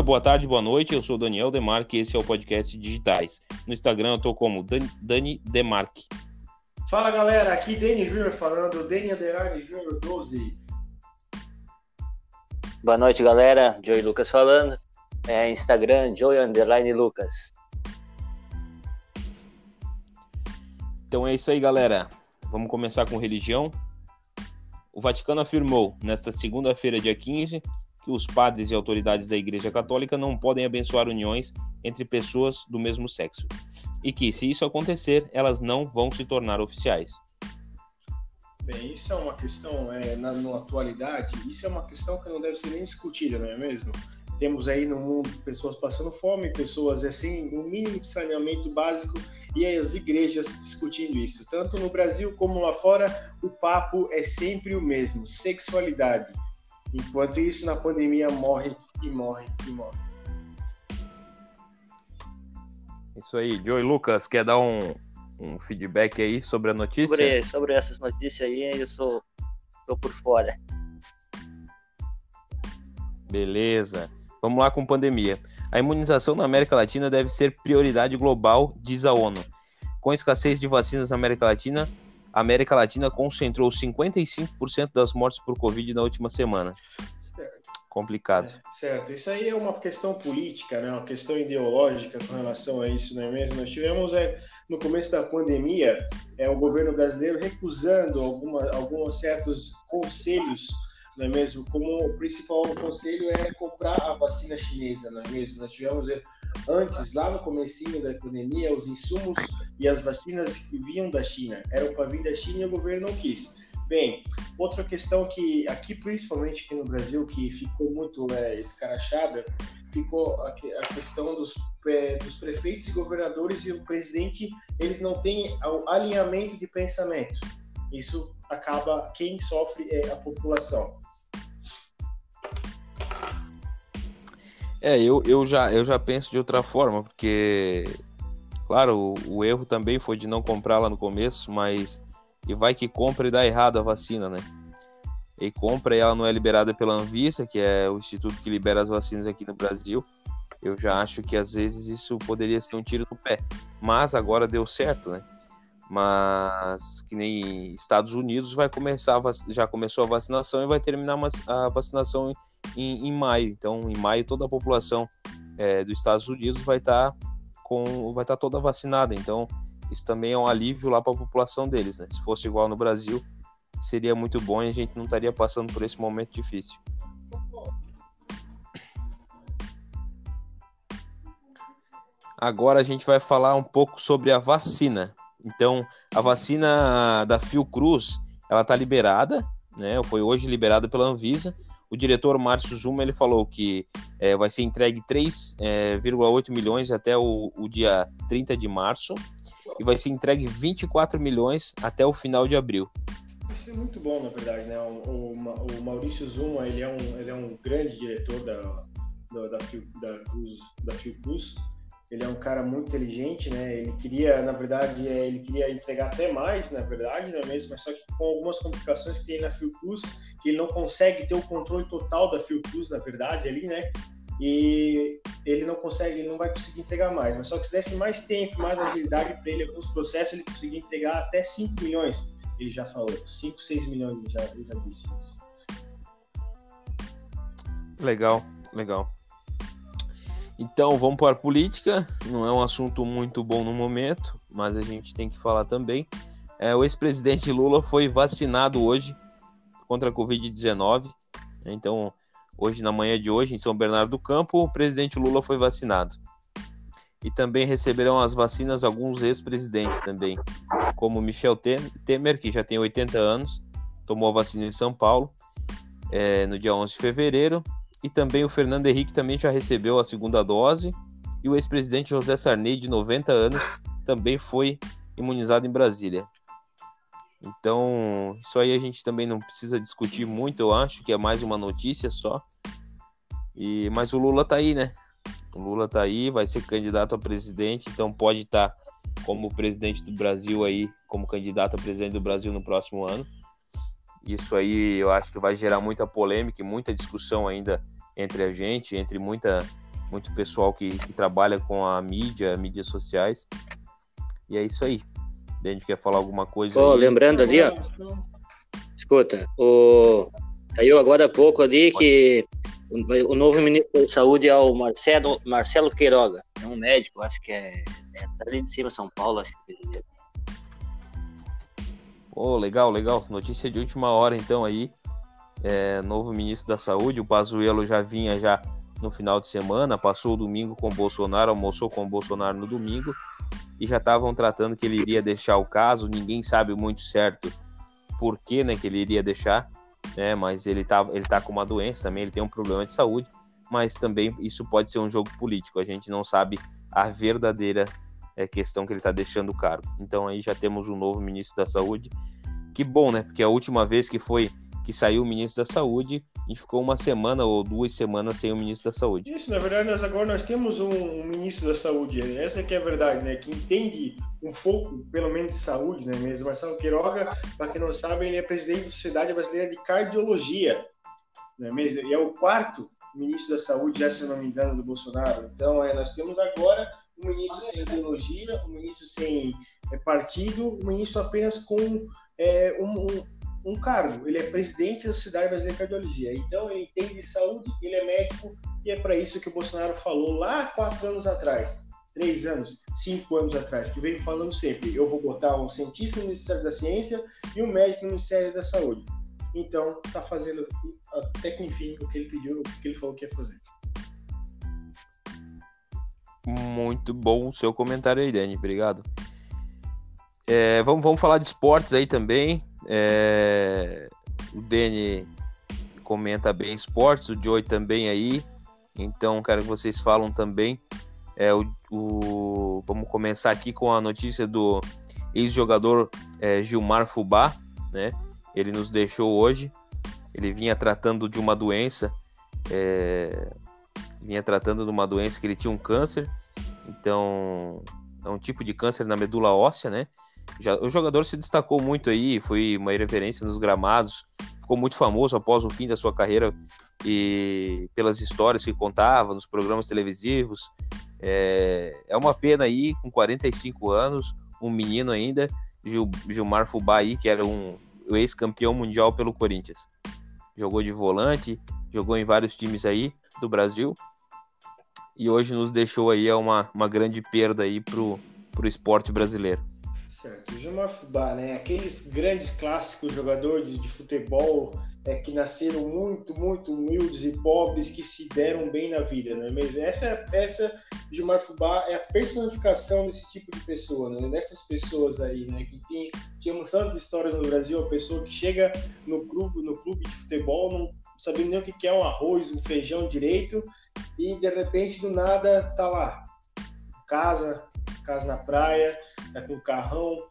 Boa tarde, boa noite. Eu sou Daniel Demarque e esse é o podcast Digitais. No Instagram eu tô como Dani Demarque. Fala galera, aqui Dani Júnior falando, Dani Underline Júnior 12. Boa noite galera, Joey Lucas falando. É Instagram, Joey Underline Lucas. Então é isso aí galera. Vamos começar com religião. O Vaticano afirmou, nesta segunda-feira, dia 15, que os padres e autoridades da Igreja Católica não podem abençoar uniões entre pessoas do mesmo sexo, e que, se isso acontecer, elas não vão se tornar oficiais. Bem, isso é uma questão, é, na, na atualidade, isso é uma questão que não deve ser nem discutida, não é mesmo? Temos aí no mundo pessoas passando fome, pessoas assim, um mínimo de saneamento básico e as igrejas discutindo isso. Tanto no Brasil como lá fora, o papo é sempre o mesmo: sexualidade. Enquanto isso, na pandemia, morre e morre e morre. Isso aí. Joey Lucas, quer dar um, um feedback aí sobre a notícia? Sobre, sobre essas notícias aí, eu sou tô por fora. Beleza. Vamos lá com pandemia. A imunização na América Latina deve ser prioridade global, diz a ONU. Com a escassez de vacinas na América Latina, a América Latina concentrou 55% das mortes por Covid na última semana. Certo. Complicado. É, certo. Isso aí é uma questão política, né? uma questão ideológica com relação a isso, não é mesmo? Nós tivemos, é, no começo da pandemia, é, o governo brasileiro recusando alguma, alguns certos conselhos não é mesmo? Como o principal conselho é comprar a vacina chinesa, não é mesmo? Nós tivemos é, antes, lá no comecinho da pandemia, os insumos e as vacinas que vinham da China eram para vir da China e o governo não quis. Bem, outra questão que aqui, principalmente aqui no Brasil, que ficou muito é, escarachada, ficou a, a questão dos, é, dos prefeitos e governadores e o presidente, eles não têm alinhamento de pensamento. Isso acaba, quem sofre é a população. É, eu, eu, já, eu já penso de outra forma, porque, claro, o, o erro também foi de não comprar lá no começo, mas e vai que compra e dá errado a vacina, né? E compra e ela não é liberada pela Anvisa, que é o instituto que libera as vacinas aqui no Brasil. Eu já acho que às vezes isso poderia ser um tiro no pé. Mas agora deu certo, né? Mas que nem Estados Unidos vai começar, já começou a vacinação e vai terminar a vacinação em, em maio. Então, em maio toda a população é, dos Estados Unidos vai estar tá com, vai estar toda vacinada. Então, isso também é um alívio lá para a população deles, né? Se fosse igual no Brasil, seria muito bom e a gente não estaria passando por esse momento difícil. Agora a gente vai falar um pouco sobre a vacina. Então, a vacina da Fiocruz, ela está liberada, né? Foi hoje liberada pela Anvisa o diretor Márcio Zuma ele falou que é, vai ser entregue 3,8 é, milhões até o, o, dia 30 de março e vai ser entregue 24 milhões até o final de abril. Isso é muito bom, na verdade, né? O, o, o Maurício Zuma ele é, um, ele é um grande diretor da, da, da, da, da Fiocruz ele é um cara muito inteligente, né? Ele queria, na verdade, é, ele queria entregar até mais, na verdade, não é mesmo? Mas só que com algumas complicações que tem na Fiocruz, que ele não consegue ter o controle total da Fiocruz, na verdade, ali, né? E ele não consegue, ele não vai conseguir entregar mais. Mas só que se desse mais tempo, mais agilidade para ele, alguns processos, ele conseguia entregar até 5 milhões. Ele já falou, 5, 6 milhões, ele já, ele já disse isso. Legal, legal. Então vamos para a política. Não é um assunto muito bom no momento, mas a gente tem que falar também. É, o ex-presidente Lula foi vacinado hoje contra a Covid-19. Então, hoje, na manhã de hoje, em São Bernardo do Campo, o presidente Lula foi vacinado. E também receberão as vacinas alguns ex-presidentes também, como Michel Temer, que já tem 80 anos, tomou a vacina em São Paulo é, no dia 11 de fevereiro, e também o Fernando Henrique também já recebeu a segunda dose. E o ex-presidente José Sarney, de 90 anos, também foi imunizado em Brasília. Então, isso aí a gente também não precisa discutir muito, eu acho que é mais uma notícia só. E mas o Lula tá aí, né? O Lula tá aí, vai ser candidato a presidente, então pode estar tá como presidente do Brasil aí, como candidato a presidente do Brasil no próximo ano. Isso aí eu acho que vai gerar muita polêmica e muita discussão ainda entre a gente, entre muita, muito pessoal que, que trabalha com a mídia, mídias sociais. E é isso aí. Dente quer falar alguma coisa? Oh, lembrando ali, ó. Escuta, o saiu agora há pouco ali que o, novo ministro da Saúde é o Marcelo, Marcelo Queiroga, é um médico, acho que é, é tá ali de cima, São Paulo, acho que ele Oh, legal, legal. Notícia de última hora, então, aí. É, novo ministro da Saúde, o Pazuello já vinha já no final de semana, passou o domingo com o Bolsonaro, almoçou com o Bolsonaro no domingo e já estavam tratando que ele iria deixar o caso. Ninguém sabe muito certo por que, né, que ele iria deixar, né? Mas ele tá, ele tá com uma doença também, ele tem um problema de saúde, mas também isso pode ser um jogo político. A gente não sabe a verdadeira é, questão que ele está deixando o cargo. Então aí já temos um novo ministro da Saúde. Que bom, né? Porque a última vez que foi que saiu o ministro da Saúde, a gente ficou uma semana ou duas semanas sem o ministro da Saúde. Isso, na verdade, nós agora nós temos um, ministro da Saúde, essa que é a verdade, né? Que entende um pouco, pelo menos, de saúde, né? Mesmo Marcelo Queiroga, para quem não sabe, ele é presidente da Sociedade Brasileira de Cardiologia, né? Mesmo? E é o quarto ministro da Saúde, já se não me engano, do Bolsonaro. Então, é, nós temos agora um ministro sem ideologia, um ministro sem é, partido, um ministro apenas com é, um, um um cargo. Ele é presidente da Sociedade Brasileira de Cardiologia. Então, ele entende de saúde, ele é médico, e é para isso que o Bolsonaro falou lá quatro anos atrás, três anos, cinco anos atrás, que vem falando sempre: eu vou botar um cientista no Ministério da Ciência e um médico no Ministério da Saúde. Então, está fazendo até que enfim o que ele pediu, o que ele falou que ia fazer. Muito bom o seu comentário aí, Dani. Obrigado. É, vamos, vamos falar de esportes aí também. É, o Dani comenta bem esportes, o Joey também aí. Então, quero que vocês falam também. É, o, o vamos começar aqui com a notícia do ex-jogador é, Gilmar Fubá, né? Ele nos deixou hoje. Ele vinha tratando de uma doença, é, vinha tratando de uma doença que ele tinha um câncer. Então, é um tipo de câncer na medula óssea, né? Já, o jogador se destacou muito aí, foi uma referência nos gramados, ficou muito famoso após o fim da sua carreira e pelas histórias que contava nos programas televisivos. É, é uma pena aí, com 45 anos, um menino ainda, Gil, Gilmar Fubá aí, que era um ex-campeão mundial pelo Corinthians. Jogou de volante, jogou em vários times aí do Brasil e hoje nos deixou aí é uma, uma grande perda aí pro, pro esporte brasileiro. Certo. Gilmar Fubá, né? Aqueles grandes clássicos jogadores de, futebol é, que nasceram muito, muito humildes e pobres que se deram bem na vida, não é mesmo? Essa, essa Gilmar Fubá é a personificação desse tipo de pessoa, né? Dessas pessoas aí, né? Que tem, tínhamos tantas histórias no Brasil, a pessoa que chega no clube, no clube de futebol, não sabendo nem o que é um arroz, um feijão direito, e de repente do nada tá lá, casa, casa na praia, tá com um carrão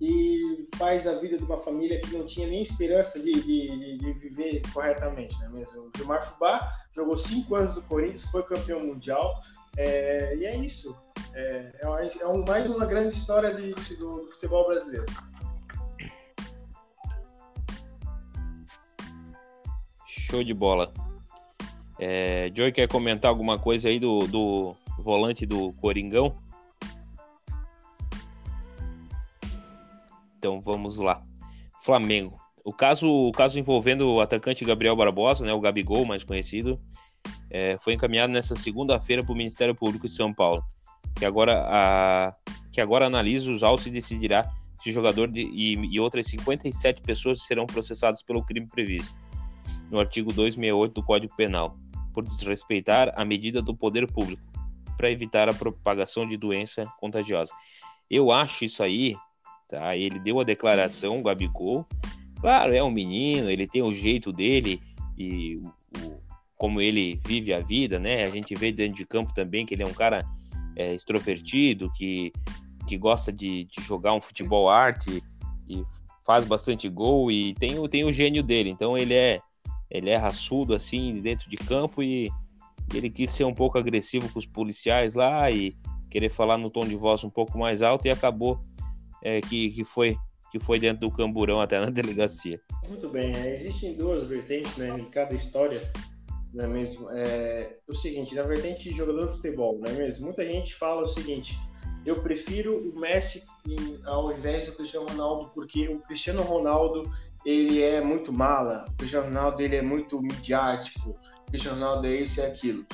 e faz a vida de uma família que não tinha nem esperança de, de, de viver corretamente, né? O Gilmar Fubá jogou cinco anos do Corinthians, foi campeão mundial, é, e é isso. É, é, é um, mais uma grande história de, do, do futebol brasileiro. Show de bola. É, Joey quer comentar alguma coisa aí do, do volante do Coringão? Então vamos lá. Flamengo. O caso, o caso envolvendo o atacante Gabriel Barbosa, né, o Gabigol, mais conhecido, é, foi encaminhado nessa segunda-feira para o Ministério Público de São Paulo, que agora, a, que agora analisa os autos e decidirá se o jogador de, e, e outras 57 pessoas serão processadas pelo crime previsto no artigo 268 do Código Penal, por desrespeitar a medida do poder público para evitar a propagação de doença contagiosa. Eu acho isso aí tá? Ele deu a declaração, o Gabigol. Claro, é um menino, ele tem o jeito dele e o, como ele vive a vida, né? A gente vê dentro de campo também que ele é um cara é, extrovertido, que, que gosta de, de jogar um futebol arte e faz bastante gol e tem, tem o gênio dele. Então ele é ele é raçudo assim dentro de campo e ele quis ser um pouco agressivo com os policiais lá e querer falar no tom de voz um pouco mais alto e acabou é, que, que, foi, que foi dentro do camburão até na delegacia. Muito bem, é, existem duas vertentes né, em cada história. não é mesmo? É o seguinte, na vertente de jogador de futebol, não é mesmo? Muita gente fala o seguinte: eu prefiro o Messi ao invés do Cristiano Ronaldo, porque o Cristiano Ronaldo ele é muito mala, o Cristiano Ronaldo ele é muito midiático, o Ronaldo é isso e é aquilo.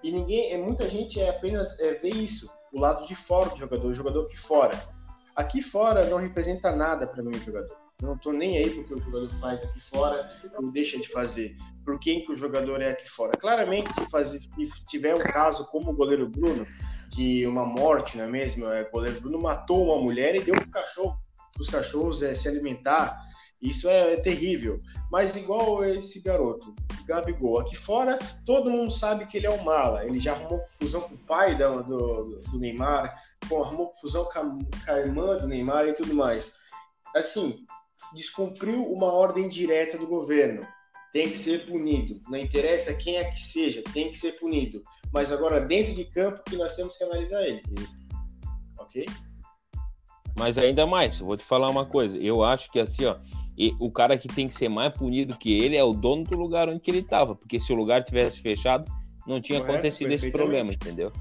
E ninguém, é, muita gente é apenas é, vê isso, o lado de fora do jogador, o jogador aqui fora. Aqui fora não representa nada para mim o jogador. Eu não estou nem aí porque o jogador faz aqui fora ou deixa de fazer. Por quem que o jogador é aqui fora? Claramente, se, fazer, se tiver um caso como o goleiro Bruno, de uma morte, não é mesmo? É, o goleiro Bruno matou uma mulher e deu para cachorro, os cachorros é, se alimentar. Isso é, é, terrível. Mas igual esse garoto, Gabigol, aqui fora todo mundo sabe que ele é um mala. Ele já arrumou confusão com o pai do, do, do Neymar, arrumou confusão com a, com a irmã do Neymar e tudo mais. Assim, descumpriu uma ordem direta do governo. Tem que ser punido. Não interessa quem é que seja, tem que ser punido. Mas agora, dentro de campo, que nós temos que analisar ele. Ok? Mas ainda mais, vou te falar uma coisa. Eu acho que assim, ó, o cara que tem que ser mais punido que ele é o dono do lugar onde ele estava. Porque se o lugar tivesse fechado, não tinha Correto, acontecido esse problema, entendeu?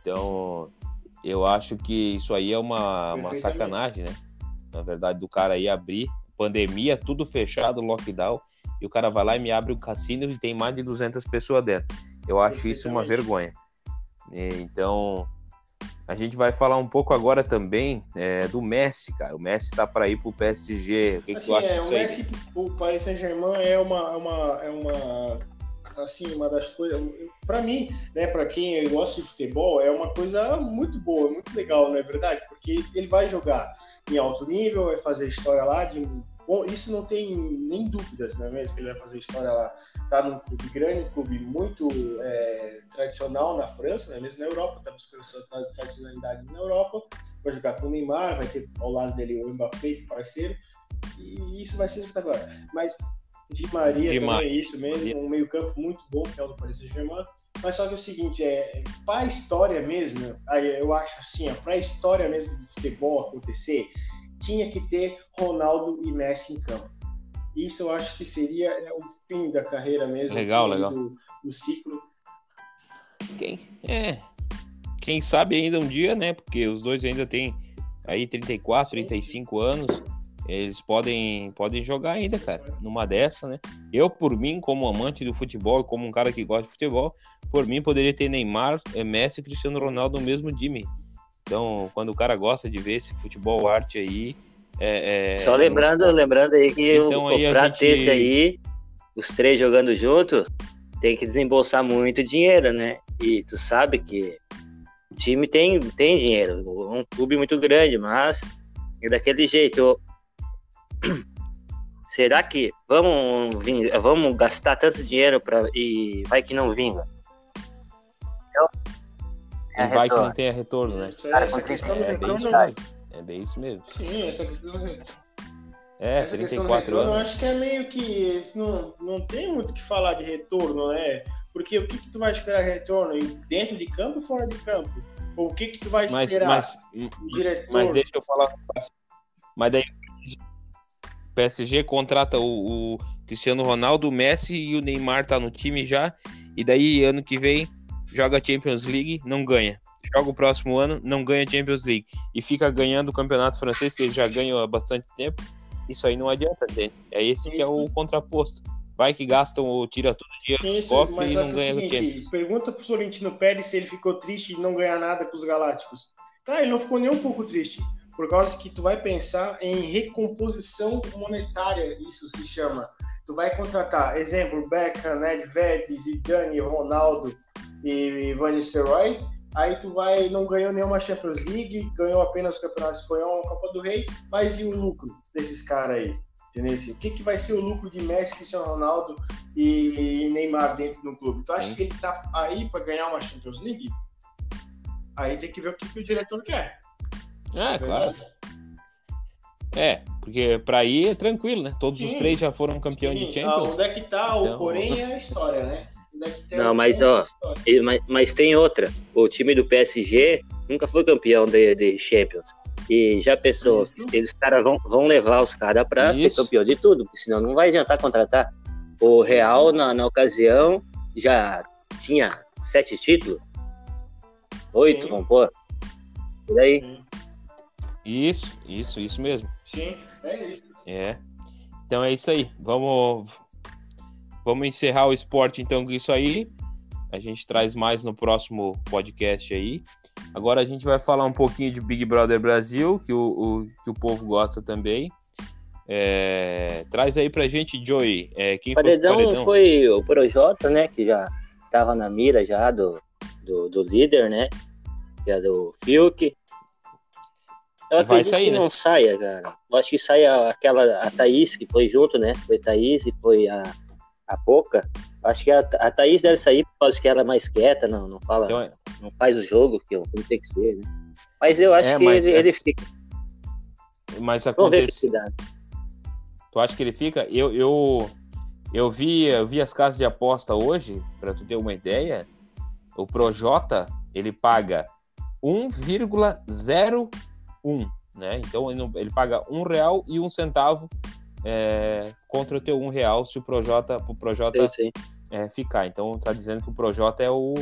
Então, eu acho que isso aí é uma, uma sacanagem, né? na verdade, do cara aí abrir, pandemia, tudo fechado, lockdown, e o cara vai lá e me abre o cassino e tem mais de 200 pessoas dentro. Eu acho isso uma vergonha. Então, a gente vai falar um pouco agora também é, do Messi, cara. O Messi está para ir para o PSG. O que, assim, que tu acha é, disso o Messi o Paris Saint-Germain é uma, é uma, é uma, assim, uma das coisas. Para mim, né, para quem gosta de futebol, é uma coisa muito boa, muito legal, não é verdade? Porque ele vai jogar em alto nível, vai fazer história lá. De, bom, isso não tem nem dúvidas, não é mesmo? Que ele vai fazer história lá. Tá num clube grande, um clube muito é, tradicional na França, né? mesmo na Europa, tá buscando sua tradicionalidade na Europa. Vai jogar com o Neymar, vai ter ao lado dele o Mbappé, parceiro, e isso vai ser espetacular. Mas Di Maria Di também é isso mesmo, um meio-campo muito bom, que é o do Paris Saint-Germain. Mas só que é o seguinte, é, para a história mesmo, aí eu acho assim, para a história mesmo do futebol acontecer, tinha que ter Ronaldo e Messi em campo. Isso eu acho que seria é, o fim da carreira mesmo, legal, legal. Do, do ciclo. Quem é? Quem sabe ainda um dia, né? Porque os dois ainda têm aí 34, 35 anos. Eles podem, podem jogar ainda, cara, numa dessa, né? Eu, por mim, como amante do futebol, como um cara que gosta de futebol, por mim poderia ter Neymar, eh, Messi e Cristiano Ronaldo no mesmo time. Então, quando o cara gosta de ver esse futebol arte aí. É, é... Só lembrando, lembrando aí que então, o, pra gente... ter esse aí, os três jogando junto, tem que desembolsar muito dinheiro, né? E tu sabe que o time tem, tem dinheiro, um clube muito grande, mas é daquele jeito. será que vamos, vamos gastar tanto dinheiro para e vai que não vinga? É vai que não tenha retorno, né? É, essa questão do é retorno. É bem isso mesmo. Sim, essa questão do retorno. É, essa 34 anos. Eu acho que é meio que. Não, não tem muito o que falar de retorno, né? Porque o que, que tu vai esperar retorno? Dentro de campo ou fora de campo? Ou o que, que tu vai esperar? Mas, mas, diretor? mas deixa eu falar. Mas daí PSG contrata o, o, Cristiano Ronaldo, o Messi e o Neymar tá no time já. E daí, ano que vem, joga Champions League, não ganha. Joga o próximo ano, não ganha Champions League. E fica ganhando o campeonato francês, que ele já ganhou há bastante tempo. Isso aí não adianta, gente. É esse que é o contraposto. Vai que gastam ou tira todo o dinheiro do cofre e não ganha o Champions. Pergunta pro Florentino Pérez se ele ficou triste de não ganhar nada com os Galácticos. Tá, ele não ficou nem um pouco triste por causa que tu vai pensar em recomposição monetária, isso se chama. Tu vai contratar, exemplo, Beckham, Nedved, Zidane, Ronaldo e Van Nistelrooy, aí tu vai, não ganhou nenhuma Champions League, ganhou apenas o Campeonato Espanhol, a Copa do Rei, mas e o lucro desses caras aí? Entendeu? O que, que vai ser o lucro de Messi, Cristiano Ronaldo e Neymar dentro do clube? Tu acha que ele tá aí para ganhar uma Champions League? Aí tem que ver o que, que o diretor quer. É, é claro. É, porque para ir é tranquilo, né? Todos Sim. os três já foram campeões Sim. de Champions. Ah, onde é que tá então... o porém é a história, né? Não, mas ó, mas, mas, tem outra. O time do PSG nunca foi campeão de, de Champions. E já pensou, Isso. eles cara vão, vão levar os caras para ser campeão de tudo, porque senão não vai adiantar contratar. O Real, na, na ocasião, já tinha sete títulos? Oito, vamos pôr. E daí? Isso, isso, isso mesmo. Sim, é isso. É. Então é isso aí. Vamos, vamos encerrar o esporte então com isso aí. A gente traz mais no próximo podcast aí. Agora a gente vai falar um pouquinho de Big Brother Brasil, que o, o que o povo gosta também. É, traz aí pra gente, Joey. É, quem paredão, foi, paredão foi o Projota, né? Que já tava na mira já do, do, do líder, né? Que é do Fiuk. Eu acredito sair, que né? não saia, cara. Eu acho que saia aquela, a Thaís, que foi junto, né? Foi Thaís e foi a, a Poca. Acho que a, a Thaís deve sair por causa que ela é mais quieta, não, não fala, então, não faz o jogo, que como tem que ser, né? Mas eu acho é, que ele, ele, fica. Mas acontece... Vamos. Tu acha que ele fica? Eu, eu, eu, vi, eu vi as casas de aposta hoje, para tu ter uma ideia. O Projota, ele paga 1,01, né? Então ele, ele paga um real e um centavo é, contra o teu um real se o Projota, o Projota é, ficar. Então tá dizendo que o Projota é o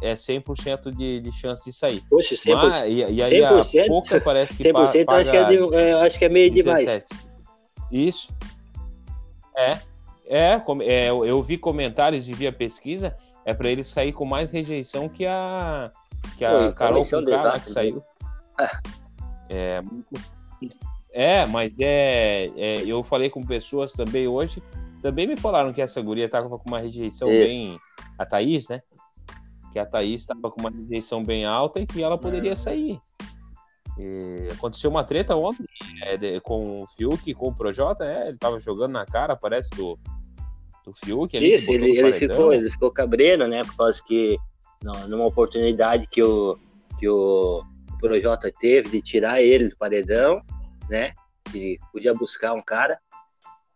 é 100% de, de chance de sair. Poxa, 100%. Mas, e, e aí 100%, a pouca parece que 100% paga, acho, que é é, acho que é meio 17. demais. Isso. É. É, é, eu vi comentários e vi a pesquisa, é para ele sair com mais rejeição que a que a Pô, Carol com é que saiu. É, é, mas é, é, eu falei com pessoas também hoje, também me falaram que essa guria tava com uma rejeição Isso. bem. A Thaís, né? Que a Thaís tava com uma rejeição bem alta e que ela poderia é. sair. E aconteceu uma treta ontem é, de, com o Fiuk, com o Projota, é, ele tava jogando na cara, parece, do, do Fiuk. Isso, ele, ele ficou, ele ficou cabreiro, né? Por causa que numa oportunidade que o, que o Projota teve de tirar ele do paredão, né? Que podia buscar um cara.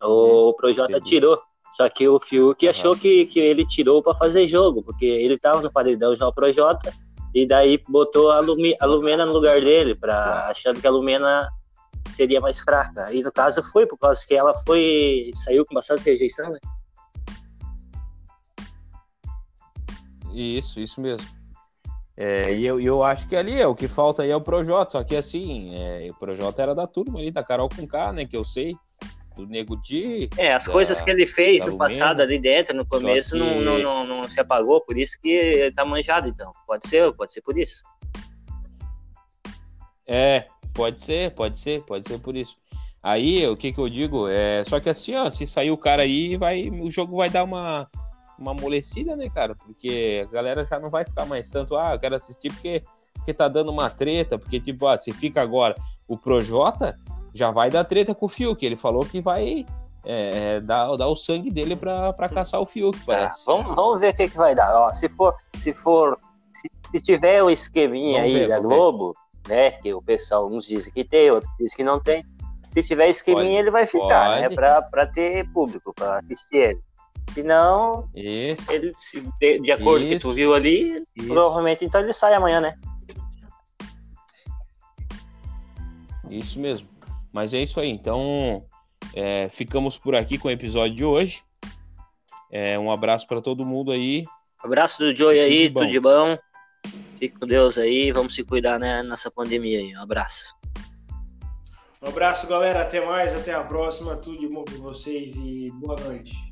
O uhum. Projota tirou. Só que o Fiuk uhum. achou que, que ele tirou para fazer jogo, porque ele tava no paredão já o Projota, e daí botou a, Lumi, a Lumena no lugar dele, pra, achando que a Lumena seria mais fraca. E no caso foi, por causa que ela foi. saiu com bastante rejeição, né? Isso, isso mesmo. É, e eu, eu acho que ali é o que falta aí é o Projota, só que assim, é, o Projota era da turma ali, da Carol com K, né? Que eu sei, do Nego Di. É, as da, coisas que ele fez no passado ali dentro, no começo, que... não, não, não, não, se apagou, por isso que ele tá manjado, então. Pode ser, pode ser por isso. É, pode ser, pode ser, pode ser por isso. Aí, o que que eu digo? É, só que assim, ó, se sair o cara aí, vai, o jogo vai dar uma uma amolecida, né, cara? Porque a galera já não vai ficar mais tanto, ah, eu quero assistir porque, porque tá dando uma treta, porque, tipo, ah, se fica agora o Projota, já vai dar treta com o Fiuk. Ele falou que vai é, é dar, dar o sangue dele pra, pra caçar o Fiuk, tá, parece. vamos, vamos ver o que, que vai dar. Ó, se for, se for, se, se tiver o esqueminha vamos aí ver, da Globo, ver. né, que o pessoal uns dizem que tem, outros dizem que não tem. Se tiver esqueminha, pode, ele vai ficar, né, pode. né? Pra, pra ter público, pra assistir ele. Se não, Isso. ele, se, de, de acordo com o que tu viu ali, Isso. provavelmente então ele sai amanhã, né? Isso mesmo. Mas é isso aí. Então, é, ficamos por aqui com o episódio de hoje. É, um abraço para todo mundo aí. Abraço do Joey aí, tudo de bom. Fique com Deus aí, vamos se cuidar né, nessa pandemia aí. Um abraço. Um abraço, galera. Até mais, até a próxima. Tudo de bom para vocês e boa noite.